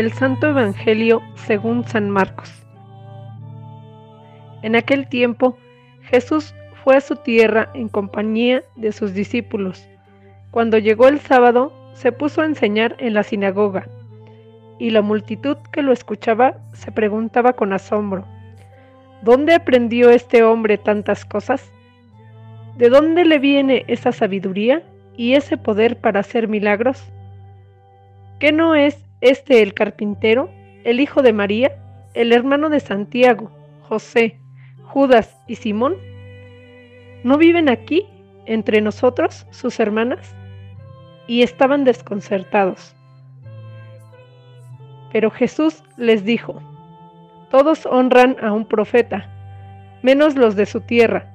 Del Santo Evangelio según San Marcos. En aquel tiempo Jesús fue a su tierra en compañía de sus discípulos. Cuando llegó el sábado, se puso a enseñar en la sinagoga, y la multitud que lo escuchaba se preguntaba con asombro, ¿dónde aprendió este hombre tantas cosas? ¿De dónde le viene esa sabiduría y ese poder para hacer milagros? ¿Qué no es este el carpintero, el hijo de María, el hermano de Santiago, José, Judas y Simón? ¿No viven aquí, entre nosotros, sus hermanas? Y estaban desconcertados. Pero Jesús les dijo, Todos honran a un profeta, menos los de su tierra,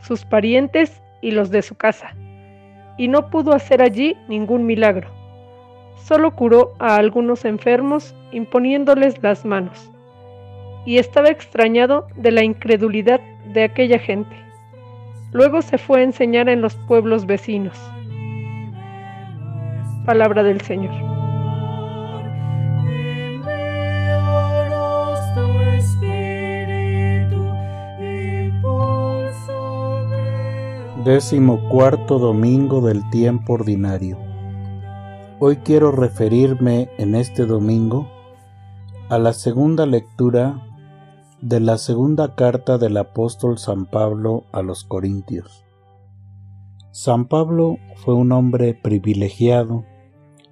sus parientes y los de su casa. Y no pudo hacer allí ningún milagro. Solo curó a algunos enfermos imponiéndoles las manos. Y estaba extrañado de la incredulidad de aquella gente. Luego se fue a enseñar en los pueblos vecinos. Palabra del Señor. Décimo cuarto domingo del tiempo ordinario. Hoy quiero referirme en este domingo a la segunda lectura de la segunda carta del apóstol San Pablo a los Corintios. San Pablo fue un hombre privilegiado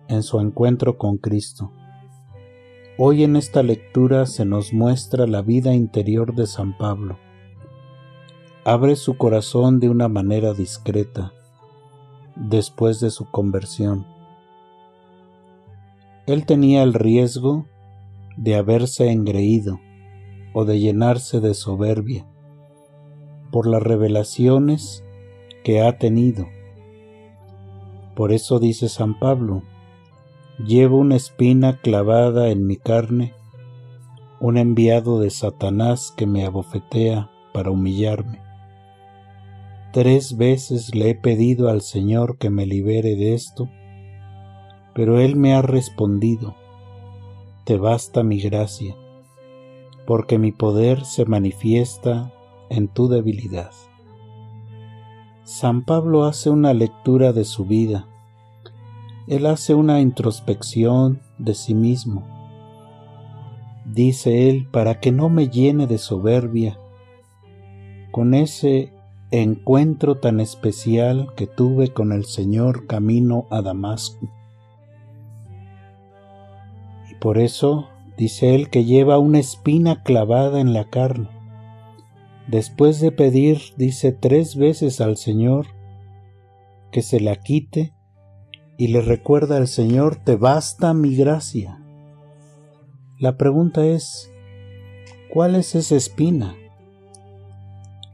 en su encuentro con Cristo. Hoy en esta lectura se nos muestra la vida interior de San Pablo. Abre su corazón de una manera discreta después de su conversión. Él tenía el riesgo de haberse engreído o de llenarse de soberbia por las revelaciones que ha tenido. Por eso dice San Pablo, llevo una espina clavada en mi carne, un enviado de Satanás que me abofetea para humillarme. Tres veces le he pedido al Señor que me libere de esto, pero Él me ha respondido, te basta mi gracia porque mi poder se manifiesta en tu debilidad. San Pablo hace una lectura de su vida. Él hace una introspección de sí mismo. Dice él, para que no me llene de soberbia, con ese encuentro tan especial que tuve con el Señor camino a Damasco. Por eso dice él que lleva una espina clavada en la carne. Después de pedir, dice tres veces al Señor que se la quite y le recuerda al Señor, te basta mi gracia. La pregunta es, ¿cuál es esa espina?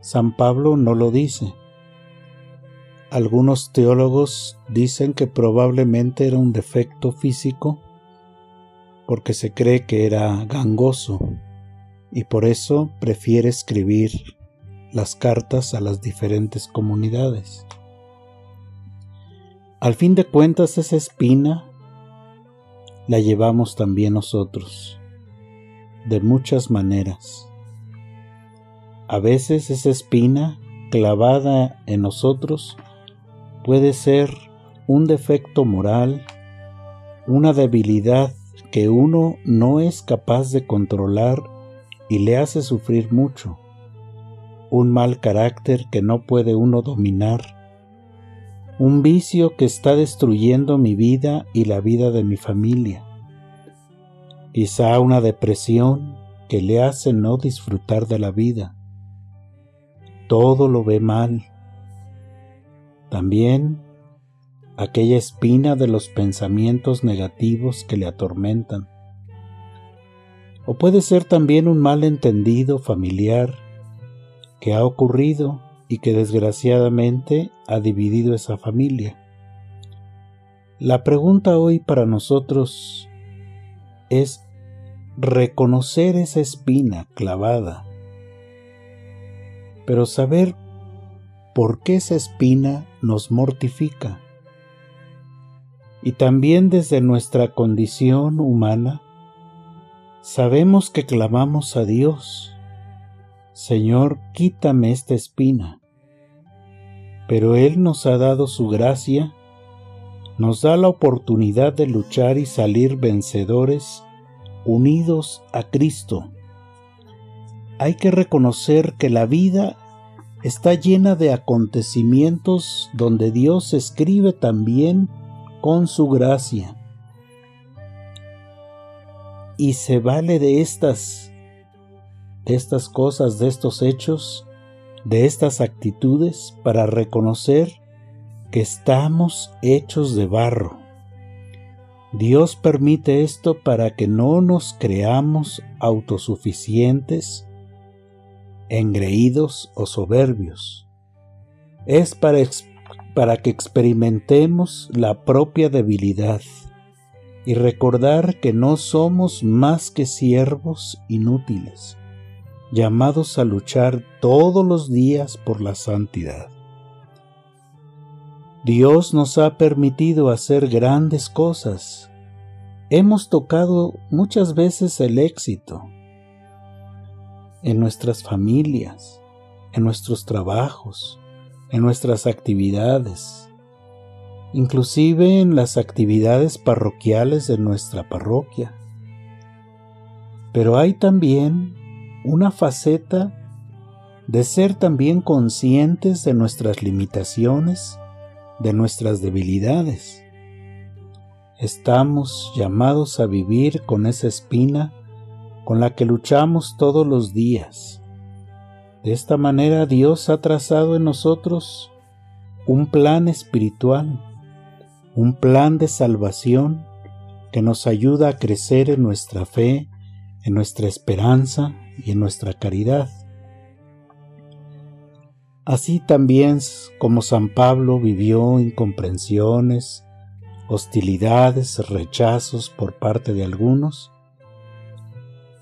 San Pablo no lo dice. Algunos teólogos dicen que probablemente era un defecto físico porque se cree que era gangoso y por eso prefiere escribir las cartas a las diferentes comunidades. Al fin de cuentas esa espina la llevamos también nosotros, de muchas maneras. A veces esa espina clavada en nosotros puede ser un defecto moral, una debilidad que uno no es capaz de controlar y le hace sufrir mucho, un mal carácter que no puede uno dominar, un vicio que está destruyendo mi vida y la vida de mi familia, quizá una depresión que le hace no disfrutar de la vida. Todo lo ve mal. También aquella espina de los pensamientos negativos que le atormentan. O puede ser también un malentendido familiar que ha ocurrido y que desgraciadamente ha dividido esa familia. La pregunta hoy para nosotros es reconocer esa espina clavada, pero saber por qué esa espina nos mortifica y también desde nuestra condición humana Sabemos que clamamos a Dios, Señor, quítame esta espina, pero Él nos ha dado su gracia, nos da la oportunidad de luchar y salir vencedores unidos a Cristo. Hay que reconocer que la vida está llena de acontecimientos donde Dios escribe también con su gracia y se vale de estas de estas cosas, de estos hechos, de estas actitudes para reconocer que estamos hechos de barro. Dios permite esto para que no nos creamos autosuficientes, engreídos o soberbios. Es para, para que experimentemos la propia debilidad y recordar que no somos más que siervos inútiles, llamados a luchar todos los días por la santidad. Dios nos ha permitido hacer grandes cosas. Hemos tocado muchas veces el éxito en nuestras familias, en nuestros trabajos, en nuestras actividades, inclusive en las actividades parroquiales de nuestra parroquia. Pero hay también una faceta de ser también conscientes de nuestras limitaciones, de nuestras debilidades. Estamos llamados a vivir con esa espina con la que luchamos todos los días. De esta manera Dios ha trazado en nosotros un plan espiritual un plan de salvación que nos ayuda a crecer en nuestra fe, en nuestra esperanza y en nuestra caridad. Así también como San Pablo vivió incomprensiones, hostilidades, rechazos por parte de algunos,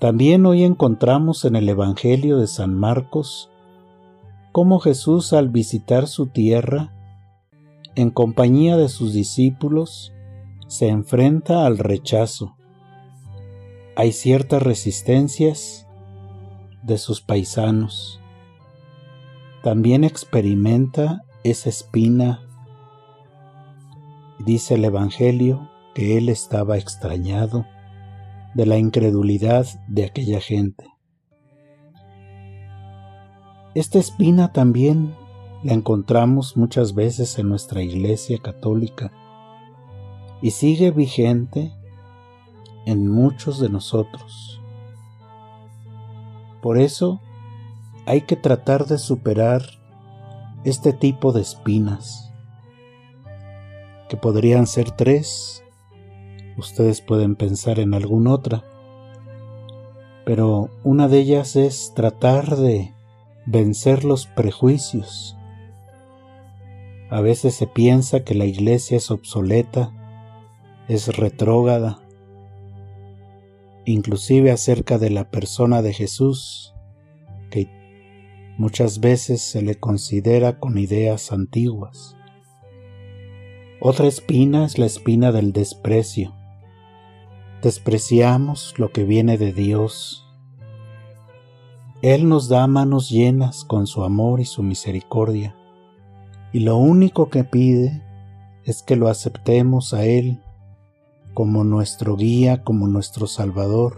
también hoy encontramos en el Evangelio de San Marcos cómo Jesús al visitar su tierra en compañía de sus discípulos, se enfrenta al rechazo. Hay ciertas resistencias de sus paisanos. También experimenta esa espina. Dice el Evangelio que él estaba extrañado de la incredulidad de aquella gente. Esta espina también la encontramos muchas veces en nuestra Iglesia católica y sigue vigente en muchos de nosotros. Por eso hay que tratar de superar este tipo de espinas, que podrían ser tres, ustedes pueden pensar en alguna otra, pero una de ellas es tratar de vencer los prejuicios a veces se piensa que la iglesia es obsoleta, es retrógrada, inclusive acerca de la persona de Jesús, que muchas veces se le considera con ideas antiguas. Otra espina es la espina del desprecio. Despreciamos lo que viene de Dios. Él nos da manos llenas con su amor y su misericordia y lo único que pide es que lo aceptemos a Él como nuestro guía, como nuestro Salvador,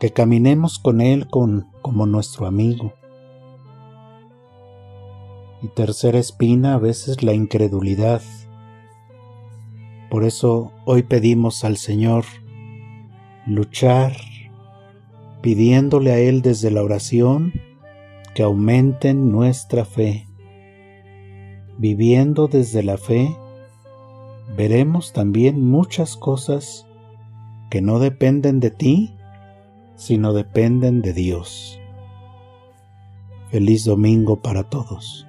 que caminemos con Él con, como nuestro amigo. Y tercera espina a veces la incredulidad. Por eso hoy pedimos al Señor luchar, pidiéndole a Él desde la oración que aumenten nuestra fe viviendo desde la fe, veremos también muchas cosas que no dependen de ti, sino dependen de Dios. Feliz domingo para todos.